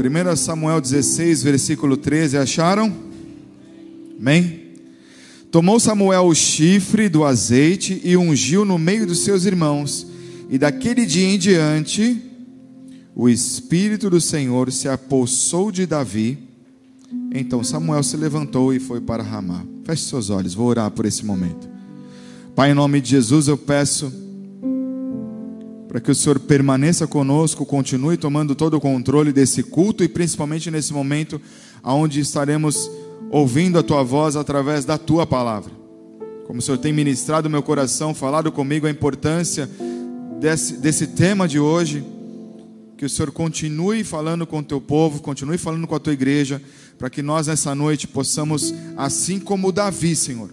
1 Samuel 16, versículo 13, acharam? Amém? Tomou Samuel o chifre do azeite e ungiu no meio dos seus irmãos, e daquele dia em diante, o Espírito do Senhor se apossou de Davi. Então Samuel se levantou e foi para Ramá. Feche seus olhos, vou orar por esse momento. Pai, em nome de Jesus, eu peço para que o Senhor permaneça conosco, continue tomando todo o controle desse culto e principalmente nesse momento onde estaremos ouvindo a tua voz através da tua palavra. Como o Senhor tem ministrado meu coração, falado comigo a importância desse, desse tema de hoje, que o Senhor continue falando com o teu povo, continue falando com a tua igreja, para que nós nessa noite possamos, assim como Davi, Senhor,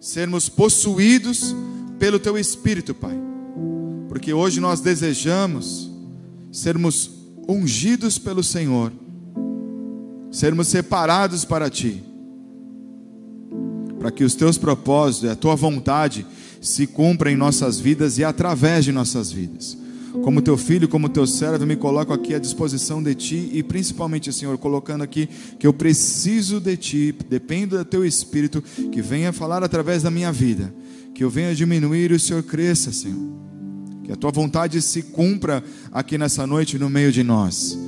sermos possuídos pelo teu Espírito, Pai. Porque hoje nós desejamos sermos ungidos pelo Senhor, sermos separados para ti para que os teus propósitos e a tua vontade se cumpram em nossas vidas e através de nossas vidas. Como teu filho, como teu servo, me coloco aqui à disposição de ti e principalmente, Senhor, colocando aqui que eu preciso de ti, dependo do teu espírito que venha falar através da minha vida, que eu venha diminuir e o Senhor cresça, Senhor. Que a tua vontade se cumpra aqui nessa noite no meio de nós.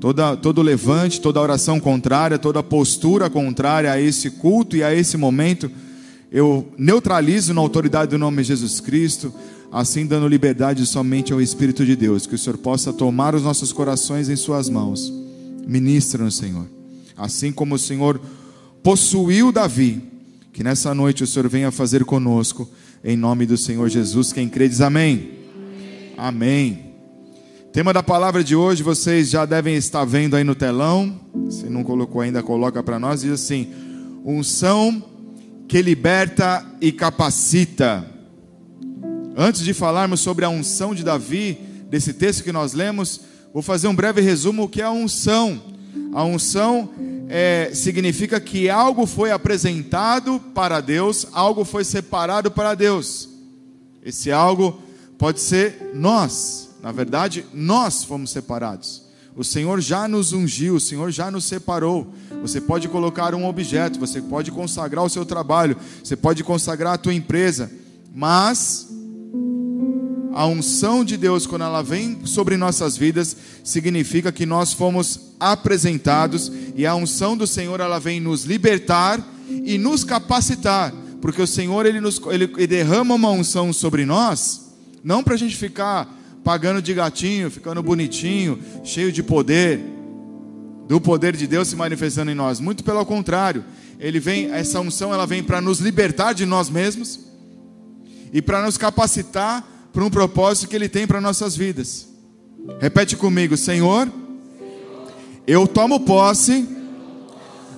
Toda, todo levante, toda oração contrária, toda postura contrária a esse culto e a esse momento, eu neutralizo na autoridade do nome de Jesus Cristo, assim dando liberdade somente ao Espírito de Deus, que o Senhor possa tomar os nossos corações em Suas mãos. Ministra no Senhor, assim como o Senhor possuiu Davi, que nessa noite o Senhor venha fazer conosco, em nome do Senhor Jesus. Quem crê diz amém. Amém. Tema da palavra de hoje, vocês já devem estar vendo aí no telão. Se não colocou ainda, coloca para nós. Diz assim: unção que liberta e capacita. Antes de falarmos sobre a unção de Davi, desse texto que nós lemos, vou fazer um breve resumo o que é a unção. A unção é, significa que algo foi apresentado para Deus, algo foi separado para Deus. Esse algo pode ser nós. Na verdade, nós fomos separados. O Senhor já nos ungiu, o Senhor já nos separou. Você pode colocar um objeto, você pode consagrar o seu trabalho, você pode consagrar a tua empresa, mas a unção de Deus, quando ela vem sobre nossas vidas, significa que nós fomos apresentados e a unção do Senhor ela vem nos libertar e nos capacitar, porque o Senhor ele, nos, ele, ele derrama uma unção sobre nós, não para a gente ficar pagando de gatinho, ficando bonitinho, cheio de poder, do poder de Deus se manifestando em nós. Muito pelo contrário, ele vem, essa unção ela vem para nos libertar de nós mesmos e para nos capacitar para um propósito que ele tem para nossas vidas. Repete comigo, Senhor, eu tomo posse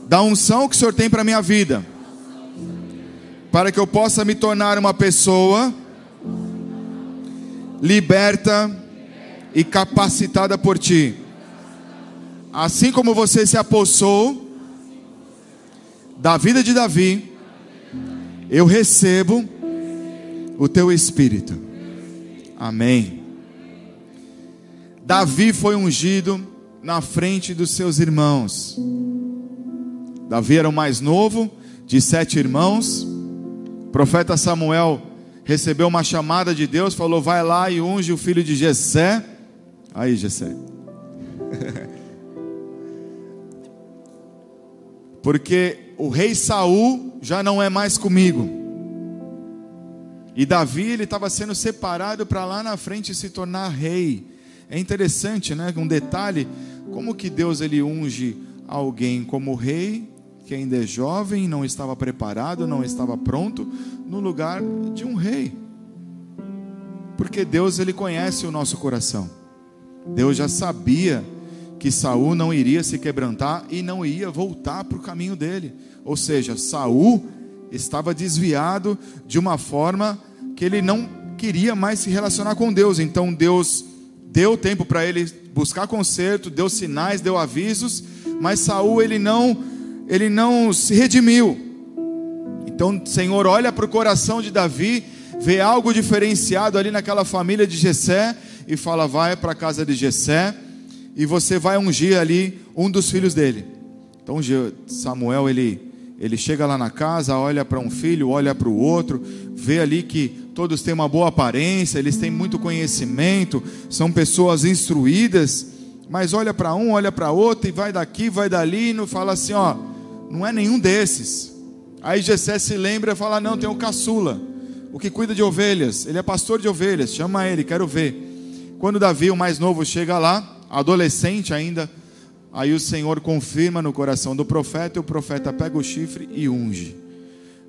da unção que o Senhor tem para minha vida, para que eu possa me tornar uma pessoa liberta e capacitada por ti. Assim como você se apossou da vida de Davi, eu recebo o teu espírito. Amém. Davi foi ungido na frente dos seus irmãos. Davi era o mais novo de sete irmãos. O profeta Samuel recebeu uma chamada de Deus, falou: vai lá e unge o filho de Jessé. Aí, Jessé. Porque o rei Saul já não é mais comigo. E Davi ele estava sendo separado para lá na frente se tornar rei. É interessante, né? Um detalhe, como que Deus ele unge alguém como rei que ainda é jovem, não estava preparado, não estava pronto, no lugar de um rei. Porque Deus ele conhece o nosso coração. Deus já sabia que Saul não iria se quebrantar e não ia voltar para o caminho dele. Ou seja, Saul estava desviado de uma forma que ele não queria mais se relacionar com Deus. Então Deus deu tempo para ele buscar conserto, deu sinais, deu avisos, mas Saul ele não ele não se redimiu. Então, Senhor, olha para o coração de Davi, vê algo diferenciado ali naquela família de Jessé e fala: vai para a casa de Jessé, e você vai ungir ali um dos filhos dele. Então Samuel ele ele chega lá na casa, olha para um filho, olha para o outro, vê ali que todos têm uma boa aparência, eles têm muito conhecimento, são pessoas instruídas, mas olha para um, olha para outro e vai daqui, vai dali e não fala assim, ó, não é nenhum desses. Aí Jessé se lembra e fala: "Não, tem o caçula, o que cuida de ovelhas, ele é pastor de ovelhas, chama ele, quero ver". Quando Davi, o mais novo, chega lá, adolescente ainda, Aí o Senhor confirma no coração do profeta, e o profeta pega o chifre e unge.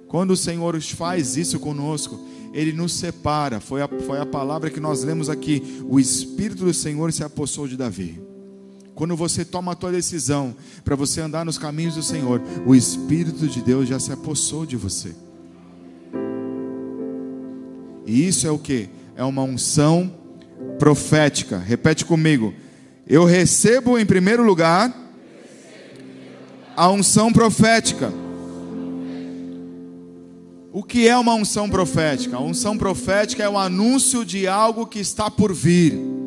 Quando o Senhor faz isso conosco, Ele nos separa. Foi a, foi a palavra que nós lemos aqui. O Espírito do Senhor se apossou de Davi. Quando você toma a tua decisão para você andar nos caminhos do Senhor, o Espírito de Deus já se apossou de você. E isso é o que? É uma unção profética. Repete comigo. Eu recebo em primeiro lugar a unção profética. O que é uma unção profética? A unção profética é o anúncio de algo que está por vir.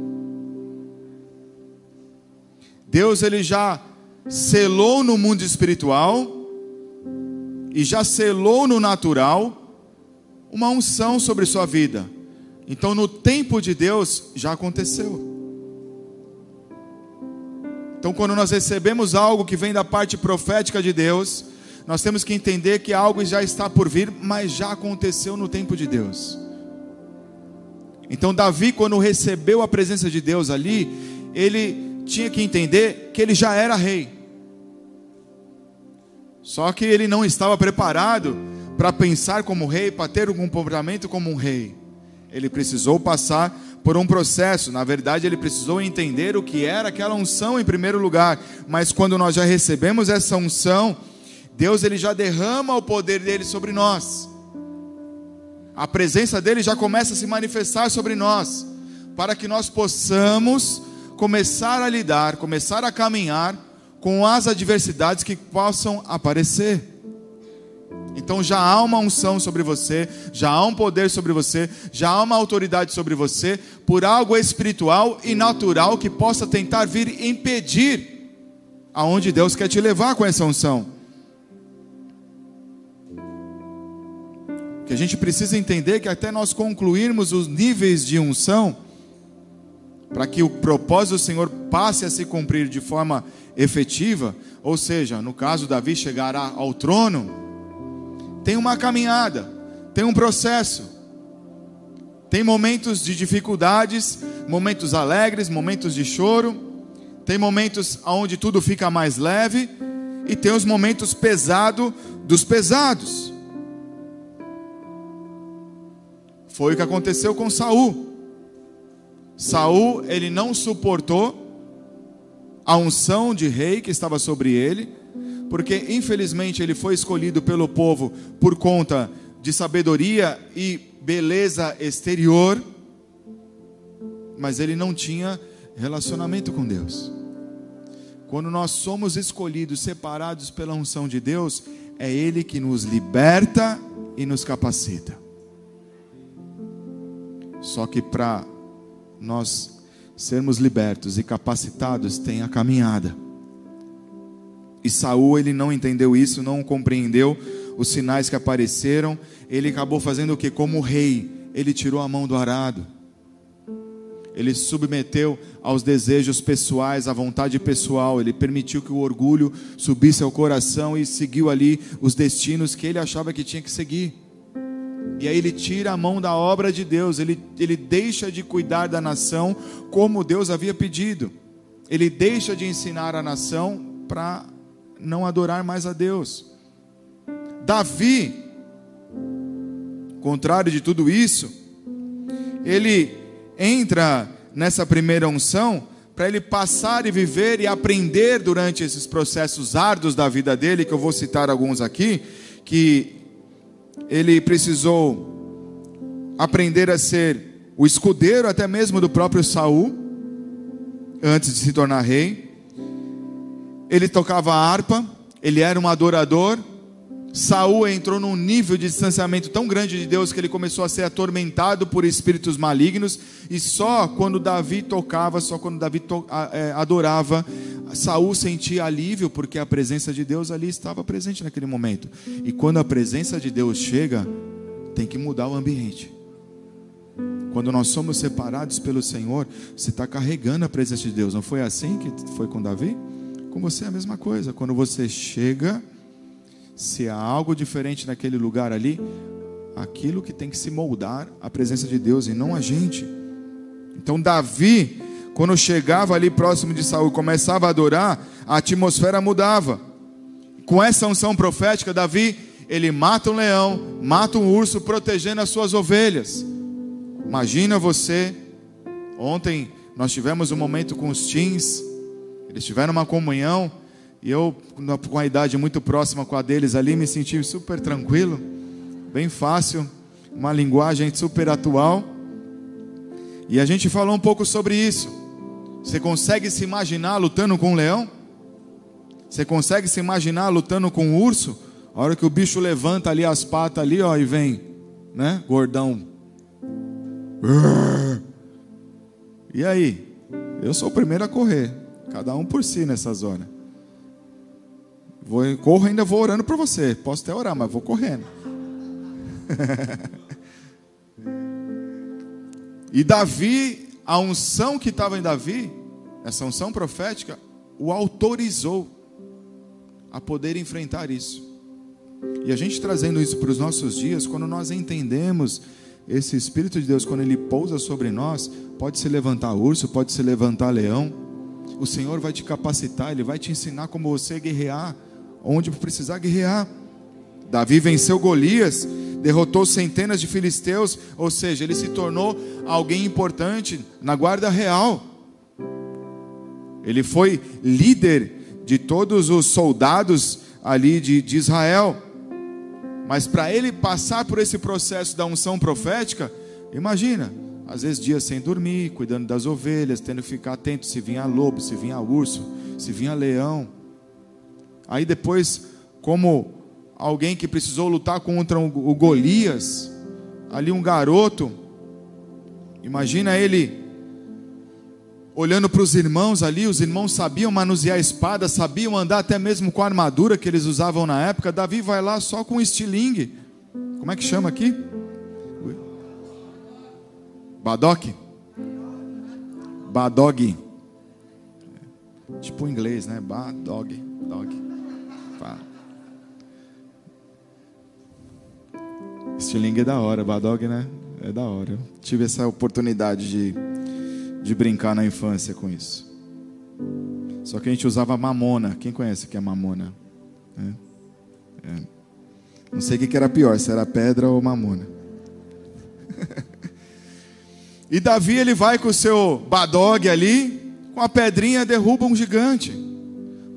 Deus ele já selou no mundo espiritual e já selou no natural uma unção sobre sua vida. Então no tempo de Deus já aconteceu. Então, quando nós recebemos algo que vem da parte profética de Deus, nós temos que entender que algo já está por vir, mas já aconteceu no tempo de Deus. Então, Davi, quando recebeu a presença de Deus ali, ele tinha que entender que ele já era rei. Só que ele não estava preparado para pensar como rei, para ter um comportamento como um rei. Ele precisou passar por um processo. Na verdade, ele precisou entender o que era aquela unção em primeiro lugar. Mas quando nós já recebemos essa unção, Deus ele já derrama o poder dele sobre nós. A presença dele já começa a se manifestar sobre nós, para que nós possamos começar a lidar, começar a caminhar com as adversidades que possam aparecer. Então já há uma unção sobre você, já há um poder sobre você, já há uma autoridade sobre você, por algo espiritual e natural que possa tentar vir impedir aonde Deus quer te levar com essa unção. Que a gente precisa entender que até nós concluirmos os níveis de unção, para que o propósito do Senhor passe a se cumprir de forma efetiva, ou seja, no caso Davi chegará ao trono, tem uma caminhada, tem um processo. Tem momentos de dificuldades, momentos alegres, momentos de choro, tem momentos onde tudo fica mais leve e tem os momentos pesados dos pesados. Foi o que aconteceu com Saul. Saul, ele não suportou a unção de rei que estava sobre ele porque infelizmente ele foi escolhido pelo povo por conta de sabedoria e beleza exterior, mas ele não tinha relacionamento com Deus. Quando nós somos escolhidos, separados pela unção de Deus, é Ele que nos liberta e nos capacita. Só que para nós sermos libertos e capacitados, tem a caminhada. E Saul ele não entendeu isso, não compreendeu os sinais que apareceram. Ele acabou fazendo o que? Como rei, ele tirou a mão do arado. Ele submeteu aos desejos pessoais, à vontade pessoal. Ele permitiu que o orgulho subisse ao coração e seguiu ali os destinos que ele achava que tinha que seguir. E aí ele tira a mão da obra de Deus, ele, ele deixa de cuidar da nação como Deus havia pedido. Ele deixa de ensinar a nação para não adorar mais a Deus. Davi, contrário de tudo isso, ele entra nessa primeira unção para ele passar e viver e aprender durante esses processos árduos da vida dele, que eu vou citar alguns aqui, que ele precisou aprender a ser o escudeiro até mesmo do próprio Saul, antes de se tornar rei ele tocava harpa, ele era um adorador. Saul entrou num nível de distanciamento tão grande de Deus que ele começou a ser atormentado por espíritos malignos, e só quando Davi tocava, só quando Davi é, adorava, Saul sentia alívio, porque a presença de Deus ali estava presente naquele momento. E quando a presença de Deus chega, tem que mudar o ambiente. Quando nós somos separados pelo Senhor, você está carregando a presença de Deus. Não foi assim que foi com Davi? Com você é a mesma coisa. Quando você chega se há algo diferente naquele lugar ali, aquilo que tem que se moldar a presença de Deus e não a gente. Então Davi, quando chegava ali próximo de Saul, começava a adorar, a atmosfera mudava. Com essa unção profética, Davi, ele mata um leão, mata um urso, protegendo as suas ovelhas. Imagina você, ontem nós tivemos um momento com os teens, eles tiveram uma comunhão, e eu, com a idade muito próxima com a deles ali, me senti super tranquilo, bem fácil, uma linguagem super atual. E a gente falou um pouco sobre isso. Você consegue se imaginar lutando com um leão? Você consegue se imaginar lutando com um urso? A hora que o bicho levanta ali as patas ali, ó, e vem, né, gordão. E aí? Eu sou o primeiro a correr, cada um por si nessas horas. Vou, corro ainda vou orando por você. Posso até orar, mas vou correndo. e Davi, a unção que estava em Davi, essa unção profética, o autorizou a poder enfrentar isso. E a gente trazendo isso para os nossos dias, quando nós entendemos esse Espírito de Deus, quando ele pousa sobre nós, pode se levantar urso, pode se levantar leão. O Senhor vai te capacitar, Ele vai te ensinar como você guerrear onde precisar guerrear. Davi venceu Golias, derrotou centenas de filisteus, ou seja, ele se tornou alguém importante na guarda real. Ele foi líder de todos os soldados ali de, de Israel. Mas para ele passar por esse processo da unção profética, imagina, às vezes dias sem dormir, cuidando das ovelhas, tendo que ficar atento se vinha lobo, se vinha urso, se vinha leão. Aí depois, como alguém que precisou lutar contra o Golias, ali um garoto, imagina ele olhando para os irmãos ali, os irmãos sabiam manusear a espada, sabiam andar até mesmo com a armadura que eles usavam na época. Davi vai lá só com estilingue. Como é que chama aqui? Badoque? Badog. Tipo inglês, né? Badog. Dog. Estilingue é da hora, Badog, né? É da hora. Eu tive essa oportunidade de, de brincar na infância com isso. Só que a gente usava mamona. Quem conhece o que é mamona? É. É. Não sei o que era pior, se era pedra ou mamona. e Davi ele vai com o seu badog ali, com a pedrinha derruba um gigante,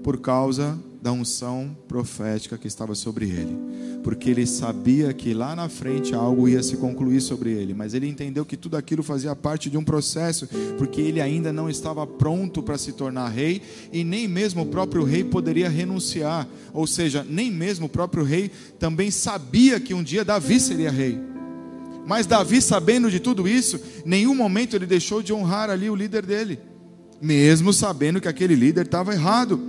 por causa da unção profética que estava sobre ele, porque ele sabia que lá na frente algo ia se concluir sobre ele, mas ele entendeu que tudo aquilo fazia parte de um processo, porque ele ainda não estava pronto para se tornar rei e nem mesmo o próprio rei poderia renunciar, ou seja, nem mesmo o próprio rei também sabia que um dia Davi seria rei. Mas Davi, sabendo de tudo isso, nenhum momento ele deixou de honrar ali o líder dele, mesmo sabendo que aquele líder estava errado.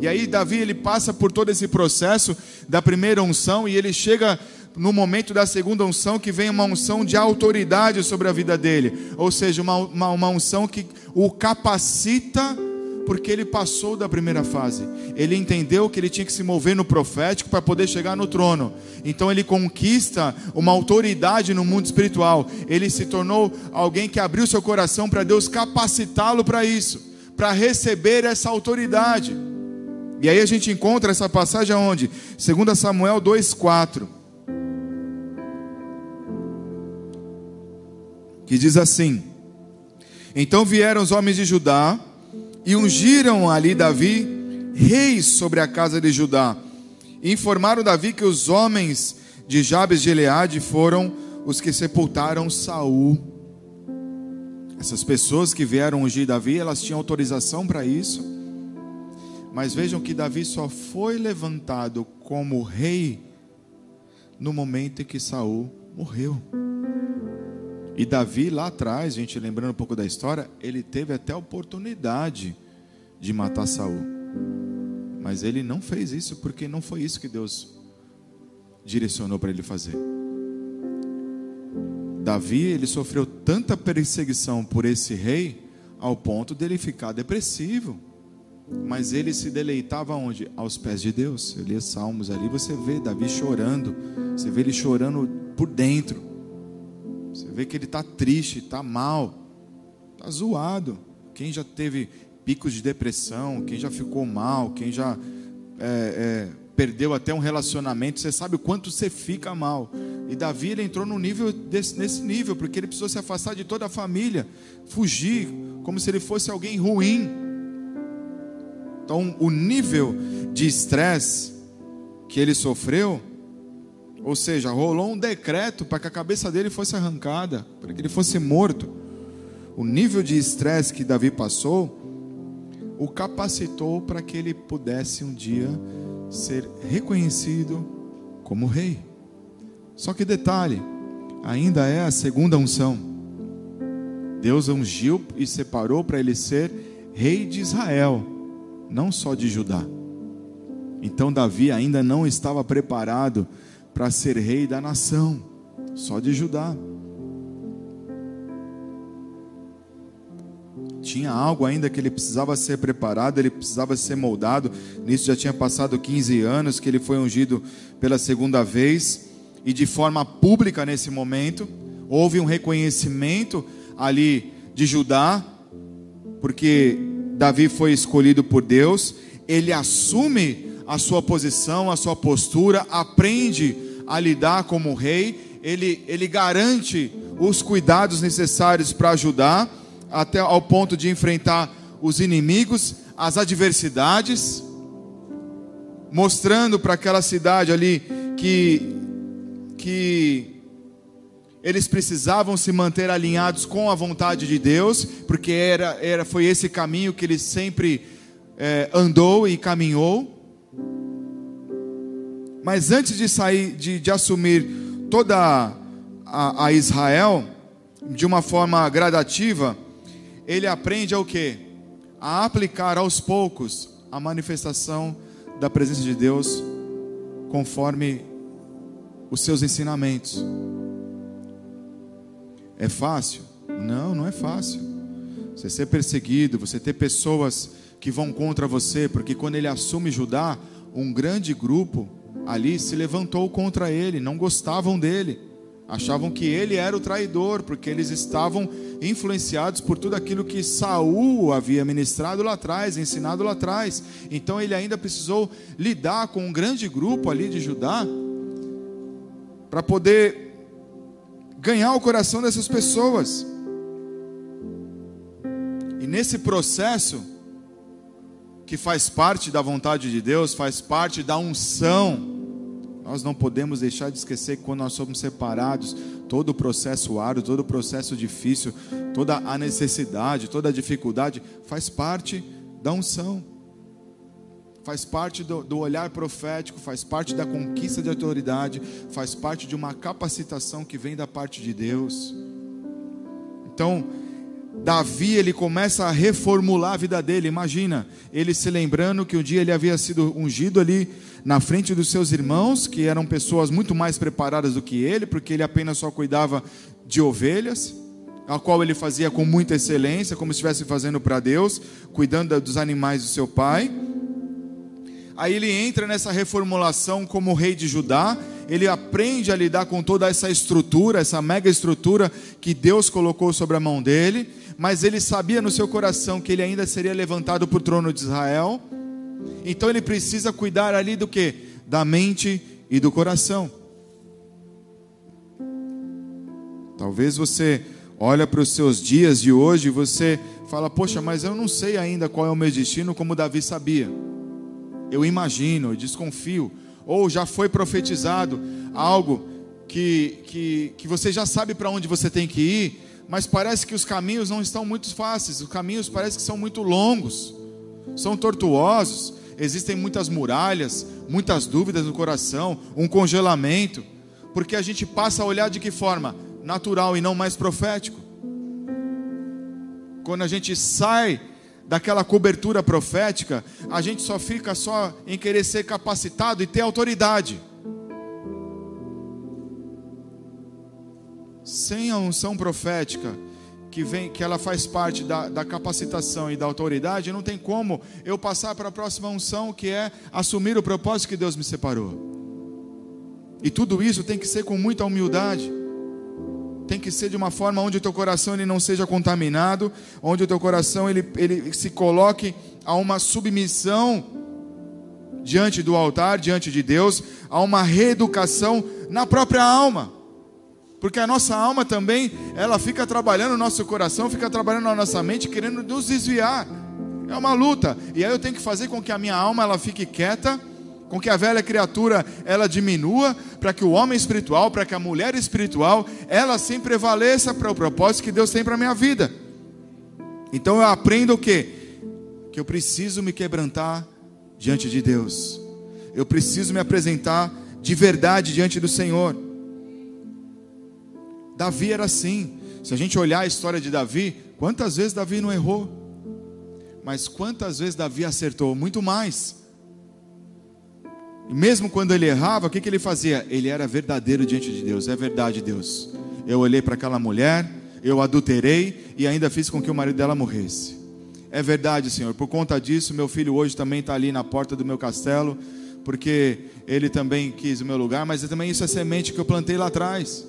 E aí Davi ele passa por todo esse processo da primeira unção e ele chega no momento da segunda unção que vem uma unção de autoridade sobre a vida dele, ou seja, uma, uma, uma unção que o capacita porque ele passou da primeira fase. Ele entendeu que ele tinha que se mover no profético para poder chegar no trono. Então ele conquista uma autoridade no mundo espiritual. Ele se tornou alguém que abriu seu coração para Deus capacitá-lo para isso, para receber essa autoridade. E aí a gente encontra essa passagem onde? 2 Samuel 2,4. Que diz assim: Então vieram os homens de Judá e ungiram ali Davi reis sobre a casa de Judá. E informaram Davi que os homens de Jabes de Eleade foram os que sepultaram Saul. Essas pessoas que vieram ungir Davi, elas tinham autorização para isso. Mas vejam que Davi só foi levantado como rei no momento em que Saul morreu. E Davi lá atrás, a gente lembrando um pouco da história, ele teve até a oportunidade de matar Saul. Mas ele não fez isso porque não foi isso que Deus direcionou para ele fazer. Davi, ele sofreu tanta perseguição por esse rei ao ponto dele ficar depressivo. Mas ele se deleitava onde? Aos pés de Deus. Eu lia Salmos ali, você vê Davi chorando. Você vê ele chorando por dentro. Você vê que ele está triste, está mal, está zoado. Quem já teve picos de depressão, quem já ficou mal, quem já é, é, perdeu até um relacionamento, você sabe o quanto você fica mal. E Davi ele entrou no nível desse, nesse nível, porque ele precisou se afastar de toda a família, fugir, como se ele fosse alguém ruim. Então, o nível de estresse que ele sofreu ou seja, rolou um decreto para que a cabeça dele fosse arrancada, para que ele fosse morto. O nível de estresse que Davi passou o capacitou para que ele pudesse um dia ser reconhecido como rei. Só que detalhe, ainda é a segunda unção. Deus ungiu e separou para ele ser rei de Israel, não só de Judá. Então Davi ainda não estava preparado para ser rei da nação, só de Judá. Tinha algo ainda que ele precisava ser preparado, ele precisava ser moldado. Nisso já tinha passado 15 anos que ele foi ungido pela segunda vez e de forma pública nesse momento. Houve um reconhecimento ali de Judá, porque Davi foi escolhido por Deus. Ele assume a sua posição, a sua postura, aprende a lidar como rei, ele, ele garante os cuidados necessários para ajudar, até ao ponto de enfrentar os inimigos, as adversidades, mostrando para aquela cidade ali que, que eles precisavam se manter alinhados com a vontade de Deus, porque era, era, foi esse caminho que ele sempre é, andou e caminhou. Mas antes de sair, de, de assumir toda a, a, Israel, de uma forma gradativa, ele aprende ao que? A aplicar aos poucos a manifestação da presença de Deus conforme os seus ensinamentos. É fácil? Não, não é fácil. Você ser perseguido, você ter pessoas que vão contra você, porque quando ele assume Judá, um grande grupo ali se levantou contra ele, não gostavam dele, achavam que ele era o traidor, porque eles estavam influenciados por tudo aquilo que Saul havia ministrado lá atrás, ensinado lá atrás. Então ele ainda precisou lidar com um grande grupo ali de Judá para poder ganhar o coração dessas pessoas. E nesse processo, que faz parte da vontade de Deus, faz parte da unção, nós não podemos deixar de esquecer que quando nós somos separados, todo o processo árduo, todo o processo difícil, toda a necessidade, toda a dificuldade, faz parte da unção, faz parte do, do olhar profético, faz parte da conquista de autoridade, faz parte de uma capacitação que vem da parte de Deus. Então, Davi ele começa a reformular a vida dele. Imagina, ele se lembrando que um dia ele havia sido ungido ali na frente dos seus irmãos, que eram pessoas muito mais preparadas do que ele, porque ele apenas só cuidava de ovelhas, a qual ele fazia com muita excelência, como se estivesse fazendo para Deus, cuidando dos animais do seu pai. Aí ele entra nessa reformulação como rei de Judá, ele aprende a lidar com toda essa estrutura, essa mega estrutura que Deus colocou sobre a mão dele mas ele sabia no seu coração que ele ainda seria levantado para o trono de Israel. Então ele precisa cuidar ali do que? Da mente e do coração. Talvez você olha para os seus dias de hoje e você fala: "Poxa, mas eu não sei ainda qual é o meu destino como Davi sabia". Eu imagino, eu desconfio, ou já foi profetizado algo que, que, que você já sabe para onde você tem que ir, mas parece que os caminhos não estão muito fáceis, os caminhos parece que são muito longos, são tortuosos, existem muitas muralhas, muitas dúvidas no coração, um congelamento. Porque a gente passa a olhar de que forma? Natural e não mais profético. Quando a gente sai daquela cobertura profética, a gente só fica só em querer ser capacitado e ter autoridade. Sem a unção profética, que vem, que ela faz parte da, da capacitação e da autoridade, não tem como eu passar para a próxima unção, que é assumir o propósito que Deus me separou. E tudo isso tem que ser com muita humildade. Tem que ser de uma forma onde o teu coração ele não seja contaminado, onde o teu coração ele, ele se coloque a uma submissão diante do altar, diante de Deus, a uma reeducação na própria alma. Porque a nossa alma também, ela fica trabalhando no nosso coração, fica trabalhando na nossa mente, querendo nos desviar. É uma luta. E aí eu tenho que fazer com que a minha alma ela fique quieta, com que a velha criatura ela diminua, para que o homem espiritual, para que a mulher espiritual, ela sim prevaleça para o propósito que Deus tem para a minha vida. Então eu aprendo o quê? Que eu preciso me quebrantar diante de Deus. Eu preciso me apresentar de verdade diante do Senhor. Davi era assim. Se a gente olhar a história de Davi, quantas vezes Davi não errou? Mas quantas vezes Davi acertou? Muito mais. Mesmo quando ele errava, o que, que ele fazia? Ele era verdadeiro diante de Deus. É verdade, Deus. Eu olhei para aquela mulher, eu adulterei e ainda fiz com que o marido dela morresse. É verdade, Senhor. Por conta disso, meu filho hoje também está ali na porta do meu castelo, porque ele também quis o meu lugar, mas também isso é semente que eu plantei lá atrás.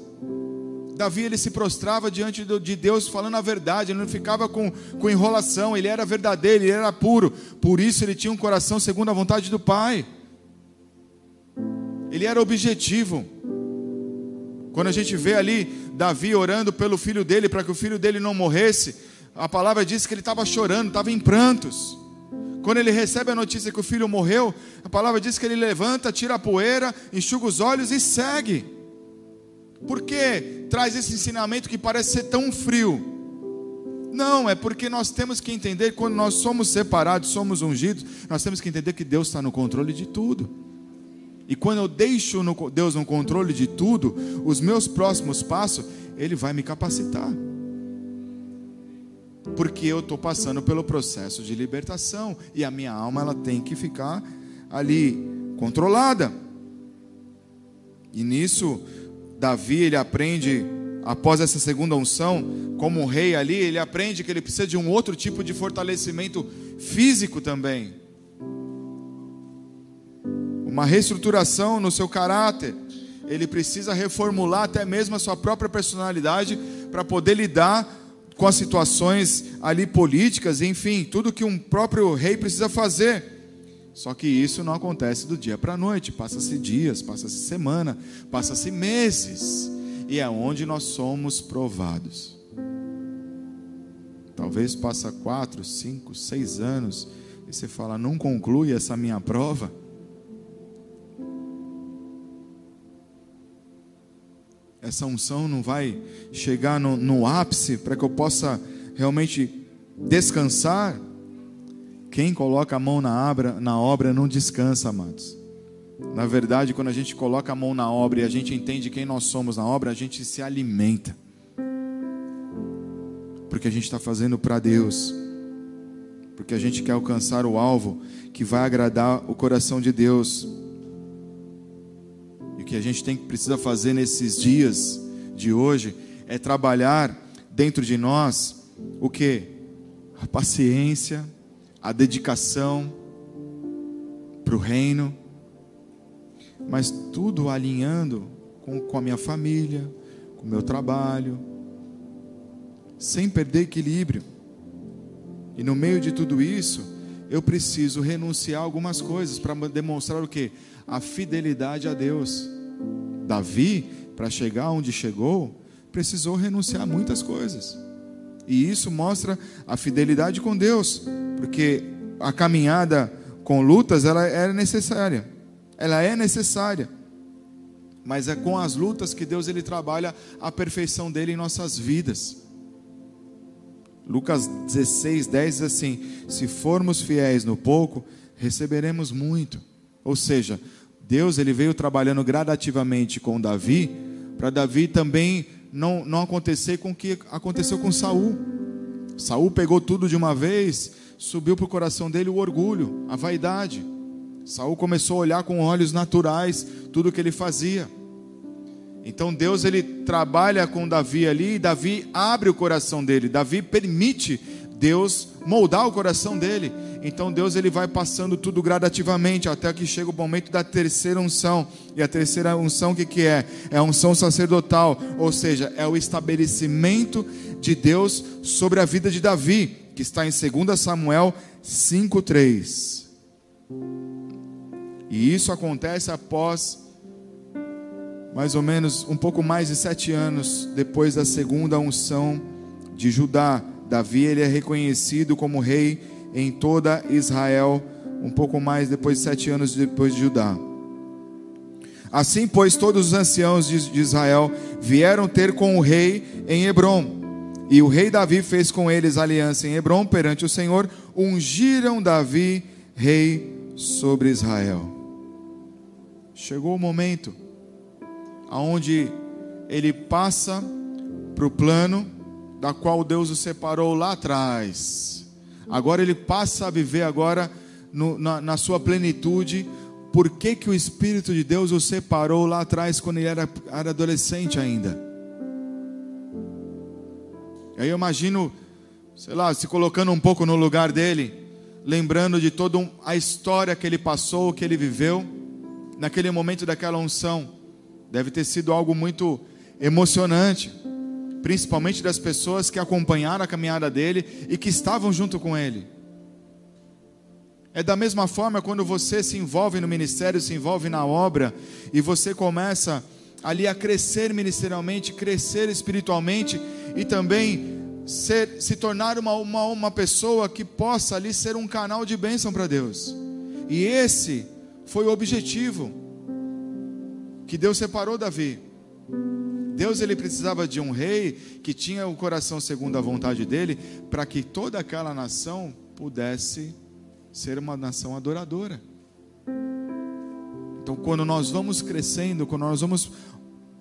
Davi ele se prostrava diante de Deus falando a verdade, ele não ficava com, com enrolação, ele era verdadeiro, ele era puro, por isso ele tinha um coração segundo a vontade do Pai. Ele era objetivo. Quando a gente vê ali Davi orando pelo filho dele para que o filho dele não morresse, a palavra diz que ele estava chorando, estava em prantos. Quando ele recebe a notícia que o filho morreu, a palavra diz que ele levanta, tira a poeira, enxuga os olhos e segue. Por que traz esse ensinamento que parece ser tão frio? Não, é porque nós temos que entender quando nós somos separados, somos ungidos, nós temos que entender que Deus está no controle de tudo. E quando eu deixo Deus no controle de tudo, os meus próximos passos, Ele vai me capacitar. Porque eu estou passando pelo processo de libertação e a minha alma ela tem que ficar ali controlada. E nisso Davi, ele aprende, após essa segunda unção, como rei ali, ele aprende que ele precisa de um outro tipo de fortalecimento físico também. Uma reestruturação no seu caráter. Ele precisa reformular até mesmo a sua própria personalidade para poder lidar com as situações ali políticas, enfim, tudo que um próprio rei precisa fazer. Só que isso não acontece do dia para a noite, passa-se dias, passa-se semana, passa-se meses, e é onde nós somos provados. Talvez passa quatro, cinco, seis anos, e você fala, não conclui essa minha prova. Essa unção não vai chegar no, no ápice para que eu possa realmente descansar. Quem coloca a mão na na obra não descansa, amados. Na verdade, quando a gente coloca a mão na obra e a gente entende quem nós somos na obra, a gente se alimenta. Porque a gente está fazendo para Deus. Porque a gente quer alcançar o alvo que vai agradar o coração de Deus. Que a gente tem, precisa fazer nesses dias de hoje é trabalhar dentro de nós o que? A paciência, a dedicação para o reino, mas tudo alinhando com, com a minha família, com o meu trabalho, sem perder equilíbrio. E no meio de tudo isso, eu preciso renunciar algumas coisas para demonstrar o que? A fidelidade a Deus. Davi, para chegar onde chegou, precisou renunciar a muitas coisas. E isso mostra a fidelidade com Deus, porque a caminhada com lutas ela é necessária. Ela é necessária. Mas é com as lutas que Deus ele trabalha a perfeição dele em nossas vidas. Lucas 16, 10 diz assim: Se formos fiéis no pouco, receberemos muito. Ou seja, Deus ele veio trabalhando gradativamente com Davi, para Davi também não, não acontecer com o que aconteceu com Saul. Saul pegou tudo de uma vez, subiu para o coração dele o orgulho, a vaidade. Saul começou a olhar com olhos naturais tudo o que ele fazia. Então Deus ele trabalha com Davi ali, e Davi abre o coração dele, Davi permite Deus moldar o coração dele. Então Deus ele vai passando tudo gradativamente até que chega o momento da terceira unção. E a terceira unção o que que é? É a unção sacerdotal, ou seja, é o estabelecimento de Deus sobre a vida de Davi, que está em 2 Samuel 5:3. E isso acontece após mais ou menos um pouco mais de sete anos depois da segunda unção de Judá. Davi ele é reconhecido como rei em toda Israel, um pouco mais depois de sete anos depois de Judá. Assim, pois, todos os anciãos de Israel vieram ter com o rei em Hebron. E o rei Davi fez com eles aliança em Hebron perante o Senhor, ungiram Davi rei sobre Israel. Chegou o momento aonde ele passa para o plano da qual Deus o separou lá atrás. Agora ele passa a viver agora no, na, na, sua plenitude. Por que, que o Espírito de Deus o separou lá atrás quando ele era, era adolescente ainda? Aí eu imagino, sei lá, se colocando um pouco no lugar dele, lembrando de toda a história que ele passou, que ele viveu, naquele momento daquela unção. Deve ter sido algo muito emocionante, principalmente das pessoas que acompanharam a caminhada dele e que estavam junto com ele. É da mesma forma quando você se envolve no ministério, se envolve na obra e você começa ali a crescer ministerialmente, crescer espiritualmente e também ser, se tornar uma, uma, uma pessoa que possa ali ser um canal de bênção para Deus. E esse foi o objetivo que Deus separou Davi. Deus ele precisava de um rei que tinha o coração segundo a vontade dele, para que toda aquela nação pudesse ser uma nação adoradora. Então, quando nós vamos crescendo, quando nós vamos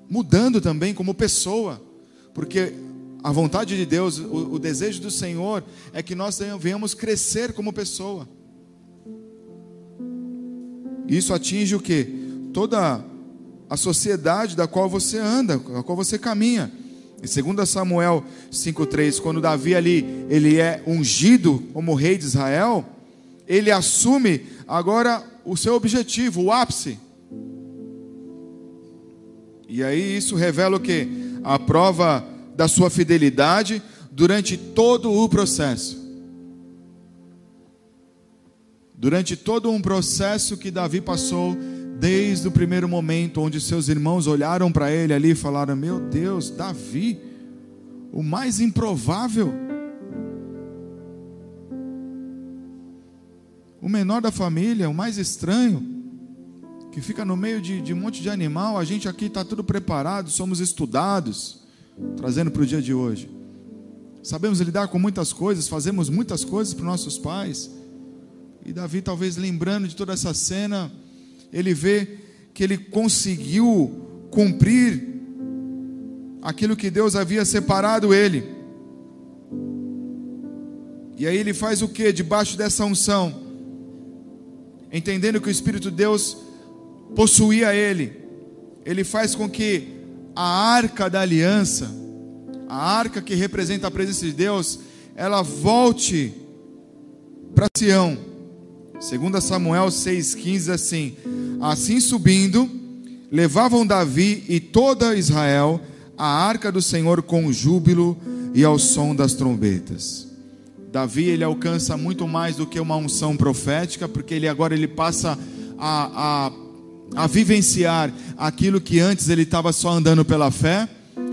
mudando também como pessoa, porque a vontade de Deus, o, o desejo do Senhor é que nós venhamos crescer como pessoa. Isso atinge o que? Toda a sociedade da qual você anda, da qual você caminha. Em 2 Samuel 5,3, quando Davi ali ele é ungido como rei de Israel, ele assume agora o seu objetivo, o ápice. E aí isso revela o que? A prova da sua fidelidade durante todo o processo. Durante todo um processo que Davi passou Desde o primeiro momento onde seus irmãos olharam para ele ali e falaram: Meu Deus, Davi, o mais improvável, o menor da família, o mais estranho, que fica no meio de, de um monte de animal. A gente aqui está tudo preparado, somos estudados, trazendo para o dia de hoje. Sabemos lidar com muitas coisas, fazemos muitas coisas para nossos pais. E Davi, talvez lembrando de toda essa cena, ele vê que ele conseguiu cumprir aquilo que Deus havia separado ele. E aí ele faz o que debaixo dessa unção? Entendendo que o Espírito de Deus possuía ele, ele faz com que a arca da aliança, a arca que representa a presença de Deus, ela volte para Sião. Segundo Samuel 6,15 assim: Assim subindo, levavam Davi e toda Israel a arca do Senhor com júbilo e ao som das trombetas. Davi ele alcança muito mais do que uma unção profética, porque ele agora ele passa a, a, a vivenciar aquilo que antes ele estava só andando pela fé.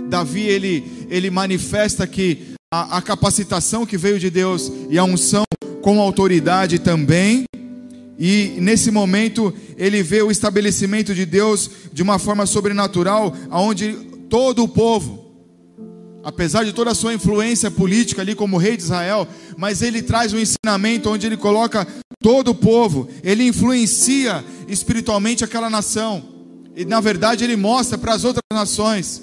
Davi ele, ele manifesta que a, a capacitação que veio de Deus e a unção com autoridade também e nesse momento ele vê o estabelecimento de Deus de uma forma sobrenatural, aonde todo o povo, apesar de toda a sua influência política ali como rei de Israel, mas ele traz um ensinamento onde ele coloca todo o povo, ele influencia espiritualmente aquela nação. E na verdade ele mostra para as outras nações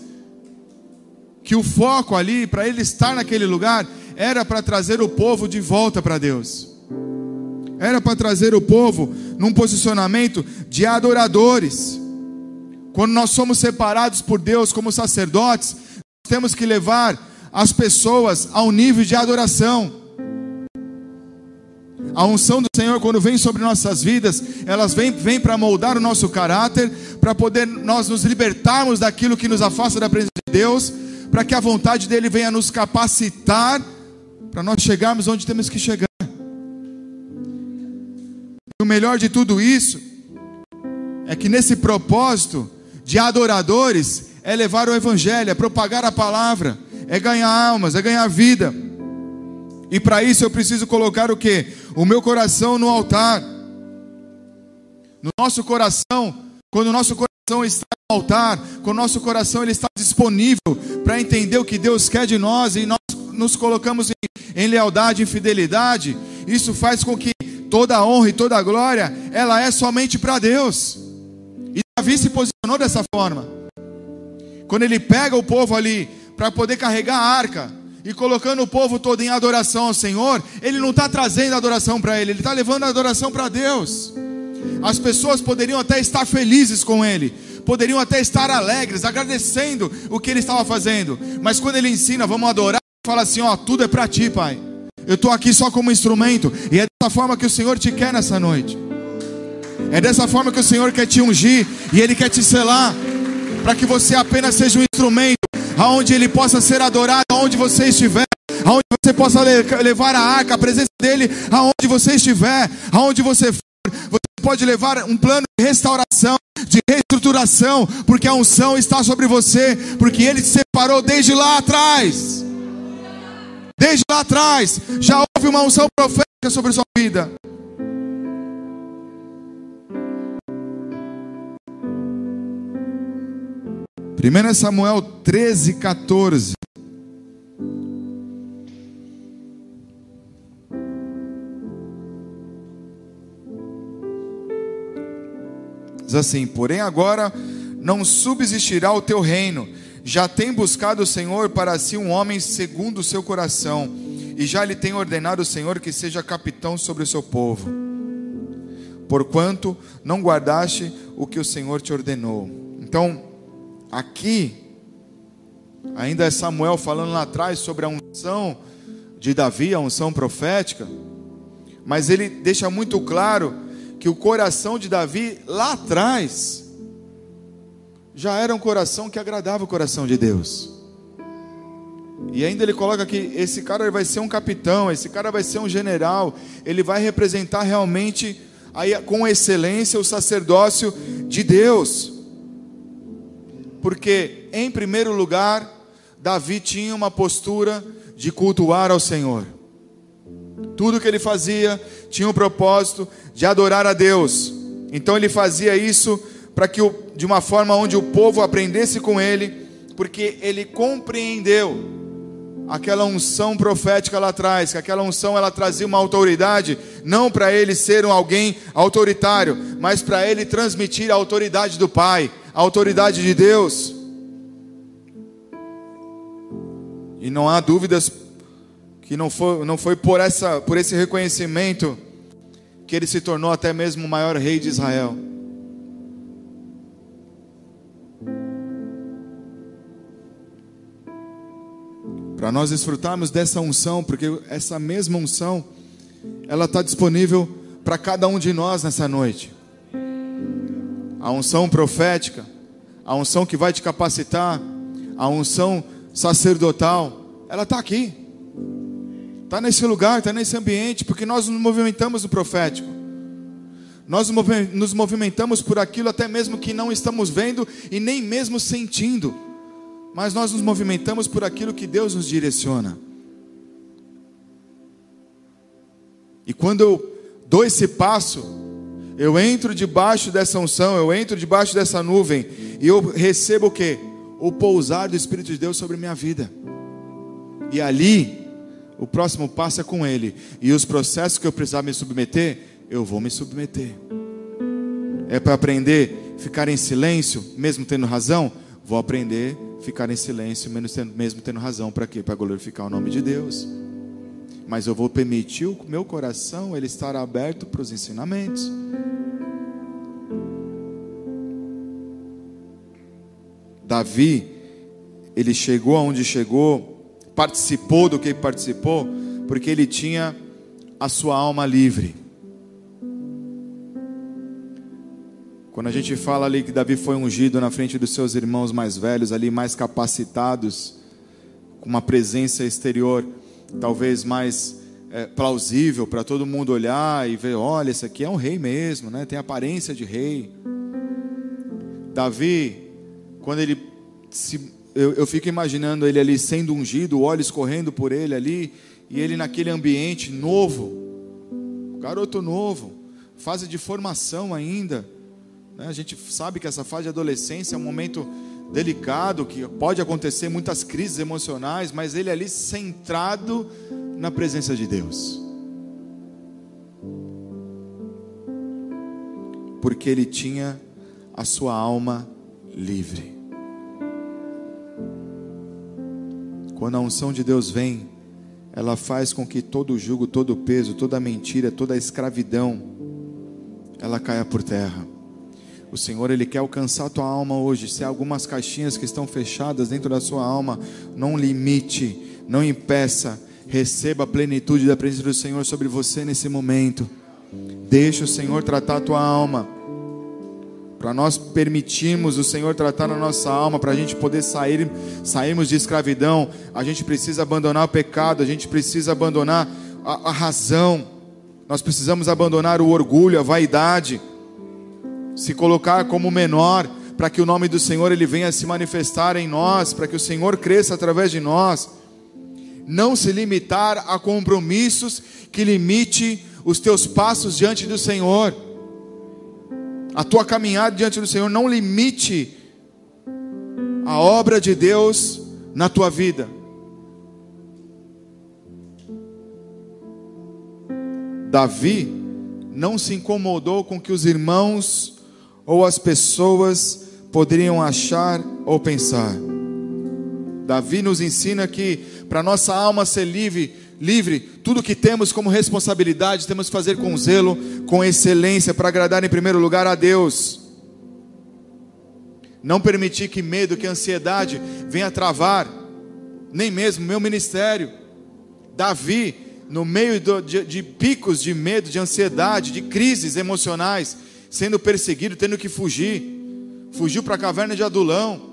que o foco ali, para ele estar naquele lugar, era para trazer o povo de volta para Deus. Era para trazer o povo num posicionamento de adoradores. Quando nós somos separados por Deus como sacerdotes, temos que levar as pessoas ao nível de adoração. A unção do Senhor, quando vem sobre nossas vidas, elas vêm, vêm para moldar o nosso caráter, para poder nós nos libertarmos daquilo que nos afasta da presença de Deus, para que a vontade dele venha nos capacitar para nós chegarmos onde temos que chegar. O melhor de tudo isso é que nesse propósito de adoradores é levar o evangelho, é propagar a palavra, é ganhar almas, é ganhar vida. E para isso eu preciso colocar o que? O meu coração no altar. No nosso coração, quando o nosso coração está no altar, quando o nosso coração ele está disponível para entender o que Deus quer de nós e nós nos colocamos em, em lealdade e fidelidade, isso faz com que toda a honra e toda a glória, ela é somente para Deus. E Davi se posicionou dessa forma. Quando ele pega o povo ali para poder carregar a arca, e colocando o povo todo em adoração ao Senhor, ele não está trazendo adoração para ele, ele está levando a adoração para Deus. As pessoas poderiam até estar felizes com ele, poderiam até estar alegres, agradecendo o que ele estava fazendo, mas quando ele ensina, vamos adorar, fala assim: ó, tudo é para ti, Pai. Eu estou aqui só como instrumento, e é dessa forma que o Senhor te quer nessa noite. É dessa forma que o Senhor quer te ungir e Ele quer te selar, para que você apenas seja um instrumento aonde ele possa ser adorado, aonde você estiver, aonde você possa levar a arca, a presença dele, aonde você estiver, aonde você for, você pode levar um plano de restauração, de reestruturação, porque a unção está sobre você, porque ele te separou desde lá atrás. Desde lá atrás, já houve uma unção profética sobre sua vida. 1 Samuel 13, 14. Diz assim: Porém, agora não subsistirá o teu reino. Já tem buscado o Senhor para si um homem segundo o seu coração, e já lhe tem ordenado o Senhor que seja capitão sobre o seu povo. Porquanto não guardaste o que o Senhor te ordenou. Então, Aqui, ainda é Samuel falando lá atrás sobre a unção de Davi, a unção profética, mas ele deixa muito claro que o coração de Davi lá atrás já era um coração que agradava o coração de Deus. E ainda ele coloca que esse cara vai ser um capitão, esse cara vai ser um general, ele vai representar realmente aí, com excelência o sacerdócio de Deus. Porque, em primeiro lugar, Davi tinha uma postura de cultuar ao Senhor. Tudo que ele fazia tinha o um propósito de adorar a Deus. Então ele fazia isso para que de uma forma onde o povo aprendesse com ele, porque ele compreendeu aquela unção profética lá atrás, que aquela unção ela trazia uma autoridade, não para ele ser um alguém autoritário, mas para ele transmitir a autoridade do Pai, a autoridade de Deus. E não há dúvidas que não foi, não foi por, essa, por esse reconhecimento que ele se tornou até mesmo o maior rei de Israel. Para nós desfrutarmos dessa unção, porque essa mesma unção, ela está disponível para cada um de nós nessa noite. A unção profética, a unção que vai te capacitar, a unção sacerdotal, ela está aqui, está nesse lugar, está nesse ambiente, porque nós nos movimentamos no profético, nós nos movimentamos por aquilo até mesmo que não estamos vendo e nem mesmo sentindo, mas nós nos movimentamos por aquilo que Deus nos direciona. E quando eu dou esse passo, eu entro debaixo dessa unção, eu entro debaixo dessa nuvem e eu recebo o que? O pousar do Espírito de Deus sobre minha vida. E ali, o próximo passo é com Ele. E os processos que eu precisar me submeter, eu vou me submeter. É para aprender ficar em silêncio, mesmo tendo razão? Vou aprender ficar em silêncio, mesmo tendo razão. Para quê? Para glorificar o nome de Deus. Mas eu vou permitir o meu coração ele estar aberto para os ensinamentos. Davi, ele chegou aonde chegou, participou do que participou, porque ele tinha a sua alma livre. Quando a gente fala ali que Davi foi ungido na frente dos seus irmãos mais velhos, ali mais capacitados, com uma presença exterior talvez mais é, plausível para todo mundo olhar e ver, olha, esse aqui é um rei mesmo, né? Tem aparência de rei. Davi, quando ele se, eu, eu fico imaginando ele ali sendo ungido, olhos correndo por ele ali, e ele naquele ambiente novo, garoto novo, fase de formação ainda né? A gente sabe que essa fase de adolescência é um momento delicado, que pode acontecer muitas crises emocionais, mas ele ali centrado na presença de Deus. Porque ele tinha a sua alma livre. Quando a unção de Deus vem, ela faz com que todo o jugo, todo o peso, toda a mentira, toda a escravidão, ela caia por terra. O Senhor, Ele quer alcançar a tua alma hoje. Se há algumas caixinhas que estão fechadas dentro da sua alma, não limite, não impeça. Receba a plenitude da presença do Senhor sobre você nesse momento. Deixa o Senhor tratar a tua alma. Para nós permitirmos o Senhor tratar na nossa alma, para a gente poder sair, sairmos de escravidão, a gente precisa abandonar o pecado, a gente precisa abandonar a, a razão, nós precisamos abandonar o orgulho, a vaidade se colocar como menor, para que o nome do Senhor ele venha se manifestar em nós, para que o Senhor cresça através de nós. Não se limitar a compromissos que limite os teus passos diante do Senhor. A tua caminhada diante do Senhor não limite a obra de Deus na tua vida. Davi não se incomodou com que os irmãos ou as pessoas poderiam achar ou pensar. Davi nos ensina que para nossa alma ser livre, livre, tudo que temos como responsabilidade temos que fazer com zelo, com excelência, para agradar em primeiro lugar a Deus. Não permitir que medo, que ansiedade venha travar, nem mesmo meu ministério. Davi, no meio de, de picos de medo, de ansiedade, de crises emocionais, sendo perseguido, tendo que fugir. Fugiu para a caverna de Adulão.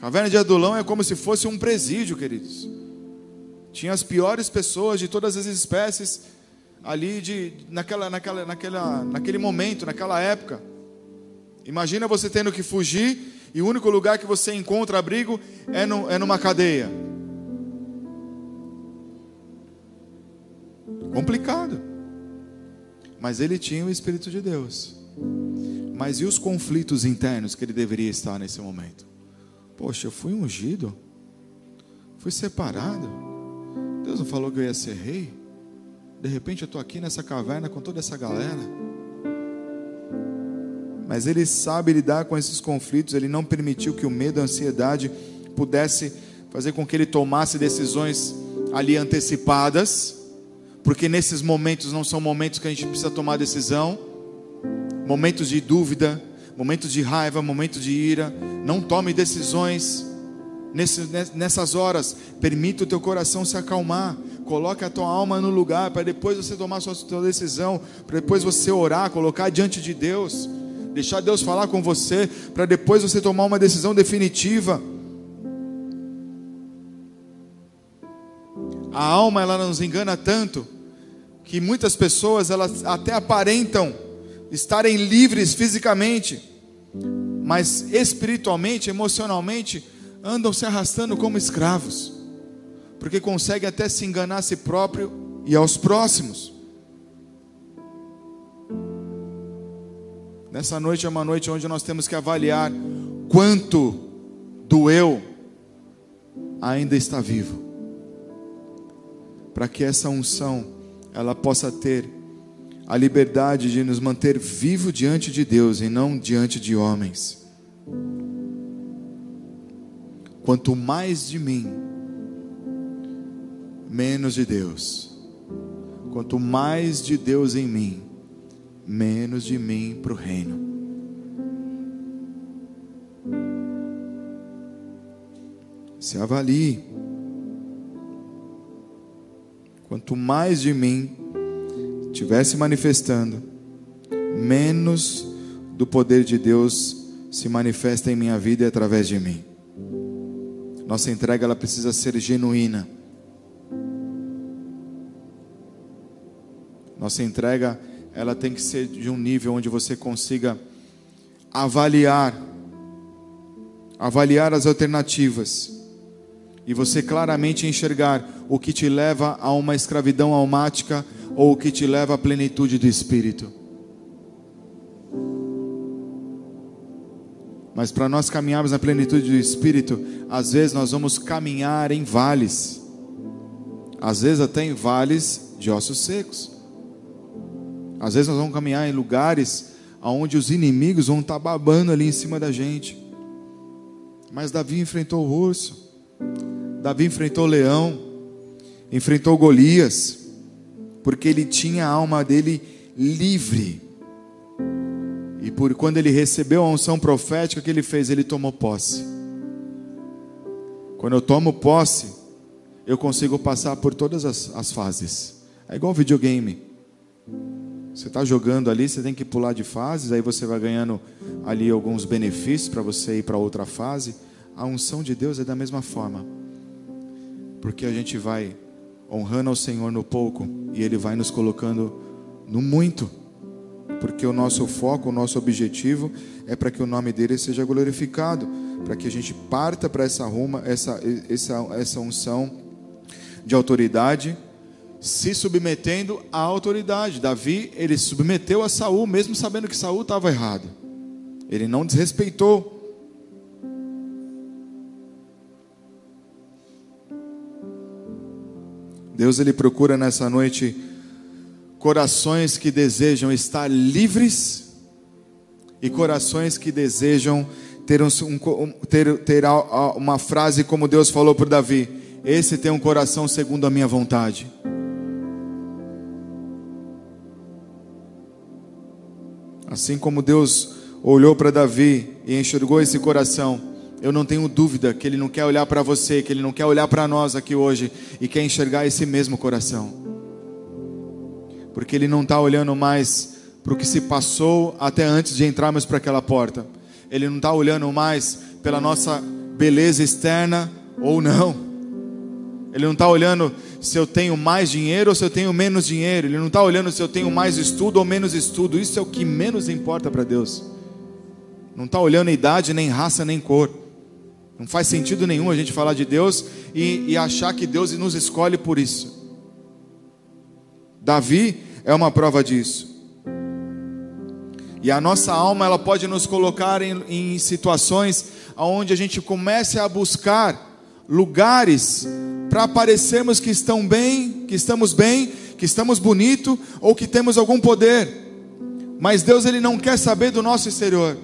Caverna de Adulão é como se fosse um presídio, queridos. Tinha as piores pessoas de todas as espécies ali de, naquela, naquela, naquela, naquele momento, naquela época. Imagina você tendo que fugir e o único lugar que você encontra abrigo é, no, é numa cadeia. Complicado. Mas ele tinha o Espírito de Deus. Mas e os conflitos internos que ele deveria estar nesse momento? Poxa, eu fui ungido, fui separado. Deus não falou que eu ia ser rei? De repente eu estou aqui nessa caverna com toda essa galera. Mas ele sabe lidar com esses conflitos, ele não permitiu que o medo, a ansiedade pudesse fazer com que ele tomasse decisões ali antecipadas, porque nesses momentos não são momentos que a gente precisa tomar decisão momentos de dúvida, momentos de raiva, momentos de ira. Não tome decisões nessas horas. Permita o teu coração se acalmar. Coloque a tua alma no lugar para depois você tomar a sua decisão, para depois você orar, colocar diante de Deus, deixar Deus falar com você, para depois você tomar uma decisão definitiva. A alma ela nos engana tanto que muitas pessoas elas até aparentam estarem livres fisicamente, mas espiritualmente, emocionalmente, andam se arrastando como escravos, porque conseguem até se enganar a si próprio e aos próximos. Nessa noite é uma noite onde nós temos que avaliar quanto do eu ainda está vivo, para que essa unção ela possa ter a liberdade de nos manter vivo diante de Deus e não diante de homens. Quanto mais de mim, menos de Deus. Quanto mais de Deus em mim, menos de mim para o reino. Se avalie. Quanto mais de mim tivesse manifestando, menos do poder de Deus se manifesta em minha vida e através de mim. Nossa entrega ela precisa ser genuína. Nossa entrega ela tem que ser de um nível onde você consiga avaliar avaliar as alternativas e você claramente enxergar o que te leva a uma escravidão almática ou o que te leva à plenitude do espírito. Mas para nós caminharmos na plenitude do espírito, às vezes nós vamos caminhar em vales. Às vezes até em vales de ossos secos. Às vezes nós vamos caminhar em lugares onde os inimigos vão estar babando ali em cima da gente. Mas Davi enfrentou o urso. Davi enfrentou o leão. Enfrentou Golias. Porque ele tinha a alma dele livre. E por quando ele recebeu a unção profética que ele fez, ele tomou posse. Quando eu tomo posse, eu consigo passar por todas as, as fases. É igual videogame. Você está jogando ali, você tem que pular de fases, aí você vai ganhando ali alguns benefícios para você ir para outra fase. A unção de Deus é da mesma forma, porque a gente vai honrando ao Senhor no pouco e Ele vai nos colocando no muito, porque o nosso foco, o nosso objetivo é para que o nome dele seja glorificado, para que a gente parta para essa ruma, essa, essa, essa unção de autoridade se submetendo à autoridade. Davi, ele submeteu a Saul, mesmo sabendo que Saul estava errado. Ele não desrespeitou. Deus ele procura nessa noite corações que desejam estar livres e corações que desejam ter, um, ter, ter uma frase como Deus falou para Davi: Esse tem um coração segundo a minha vontade. Assim como Deus olhou para Davi e enxergou esse coração, eu não tenho dúvida que Ele não quer olhar para você, que Ele não quer olhar para nós aqui hoje e quer enxergar esse mesmo coração. Porque Ele não está olhando mais para o que se passou até antes de entrarmos para aquela porta. Ele não está olhando mais pela nossa beleza externa ou não. Ele não está olhando se eu tenho mais dinheiro ou se eu tenho menos dinheiro. Ele não está olhando se eu tenho mais estudo ou menos estudo. Isso é o que menos importa para Deus. Não está olhando idade, nem raça, nem cor. Não faz sentido nenhum a gente falar de Deus e, e achar que Deus nos escolhe por isso. Davi é uma prova disso. E a nossa alma ela pode nos colocar em, em situações onde a gente comece a buscar lugares para parecermos que estão bem, que estamos bem, que estamos bonito ou que temos algum poder. Mas Deus ele não quer saber do nosso exterior.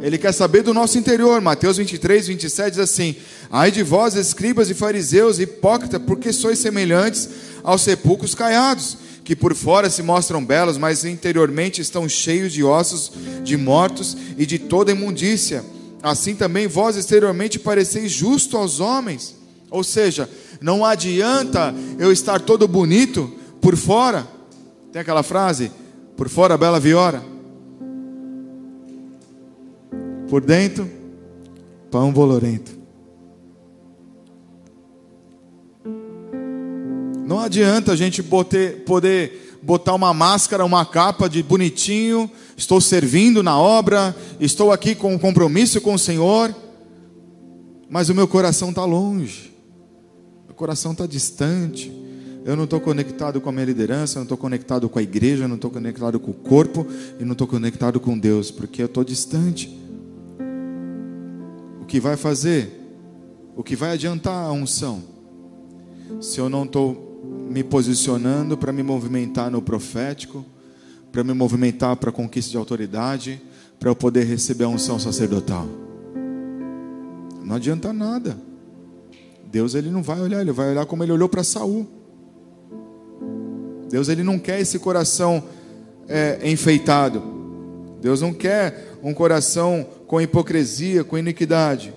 Ele quer saber do nosso interior. Mateus 23, 27 diz assim: Ai de vós, escribas e fariseus, hipócritas, porque sois semelhantes aos sepulcros caiados, que por fora se mostram belos, mas interiormente estão cheios de ossos de mortos e de toda imundícia. Assim também vós exteriormente pareceis justo aos homens. Ou seja, não adianta eu estar todo bonito por fora. Tem aquela frase? Por fora, bela viora. Por dentro, pão bolorento. Não adianta a gente poder, poder botar uma máscara, uma capa de bonitinho, estou servindo na obra, estou aqui com um compromisso com o Senhor, mas o meu coração está longe, o coração está distante, eu não estou conectado com a minha liderança, eu não estou conectado com a igreja, eu não estou conectado com o corpo, e não estou conectado com Deus, porque eu estou distante. Que vai fazer? O que vai adiantar a unção? Se eu não estou me posicionando para me movimentar no profético, para me movimentar para a conquista de autoridade, para eu poder receber a unção sacerdotal. Não adianta nada. Deus ele não vai olhar, ele vai olhar como ele olhou para Saul. Deus ele não quer esse coração é, enfeitado. Deus não quer um coração com hipocrisia, com iniquidade.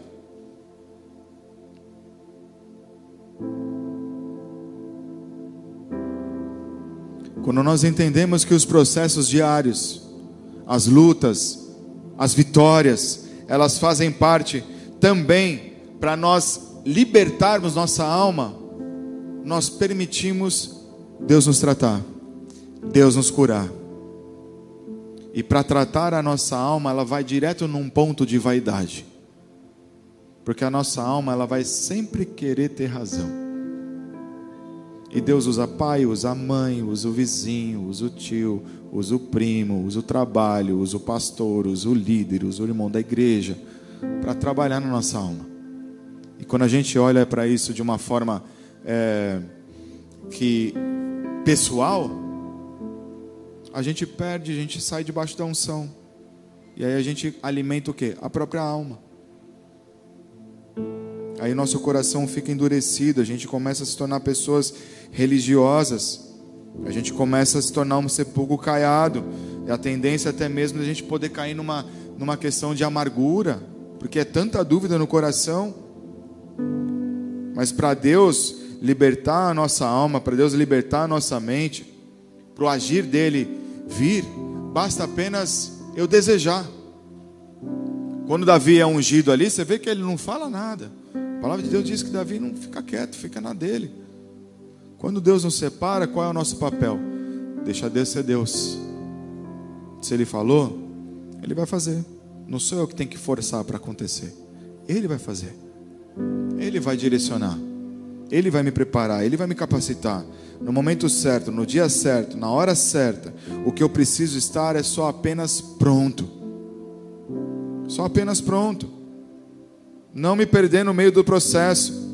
Quando nós entendemos que os processos diários, as lutas, as vitórias, elas fazem parte também para nós libertarmos nossa alma, nós permitimos Deus nos tratar, Deus nos curar. E para tratar a nossa alma, ela vai direto num ponto de vaidade. Porque a nossa alma, ela vai sempre querer ter razão. E Deus usa pai, usa mãe, usa o vizinho, usa o tio, usa o primo, usa o trabalho, usa o pastor, usa o líder, usa o irmão da igreja para trabalhar na nossa alma. E quando a gente olha para isso de uma forma é, que pessoal, a gente perde, a gente sai debaixo da unção. E aí a gente alimenta o que? A própria alma. Aí nosso coração fica endurecido, a gente começa a se tornar pessoas religiosas. A gente começa a se tornar um sepulcro caiado. E a tendência até mesmo a gente poder cair numa, numa questão de amargura, porque é tanta dúvida no coração. Mas para Deus libertar a nossa alma, para Deus libertar a nossa mente, para o agir dele vir, basta apenas eu desejar. Quando Davi é ungido ali, você vê que ele não fala nada. A palavra de Deus diz que Davi não fica quieto, fica na dele. Quando Deus nos separa, qual é o nosso papel? Deixa Deus ser Deus. Se Ele falou, Ele vai fazer. Não sou eu que tenho que forçar para acontecer. Ele vai fazer. Ele vai direcionar. Ele vai me preparar. Ele vai me capacitar. No momento certo, no dia certo, na hora certa. O que eu preciso estar é só apenas pronto. Só apenas pronto. Não me perder no meio do processo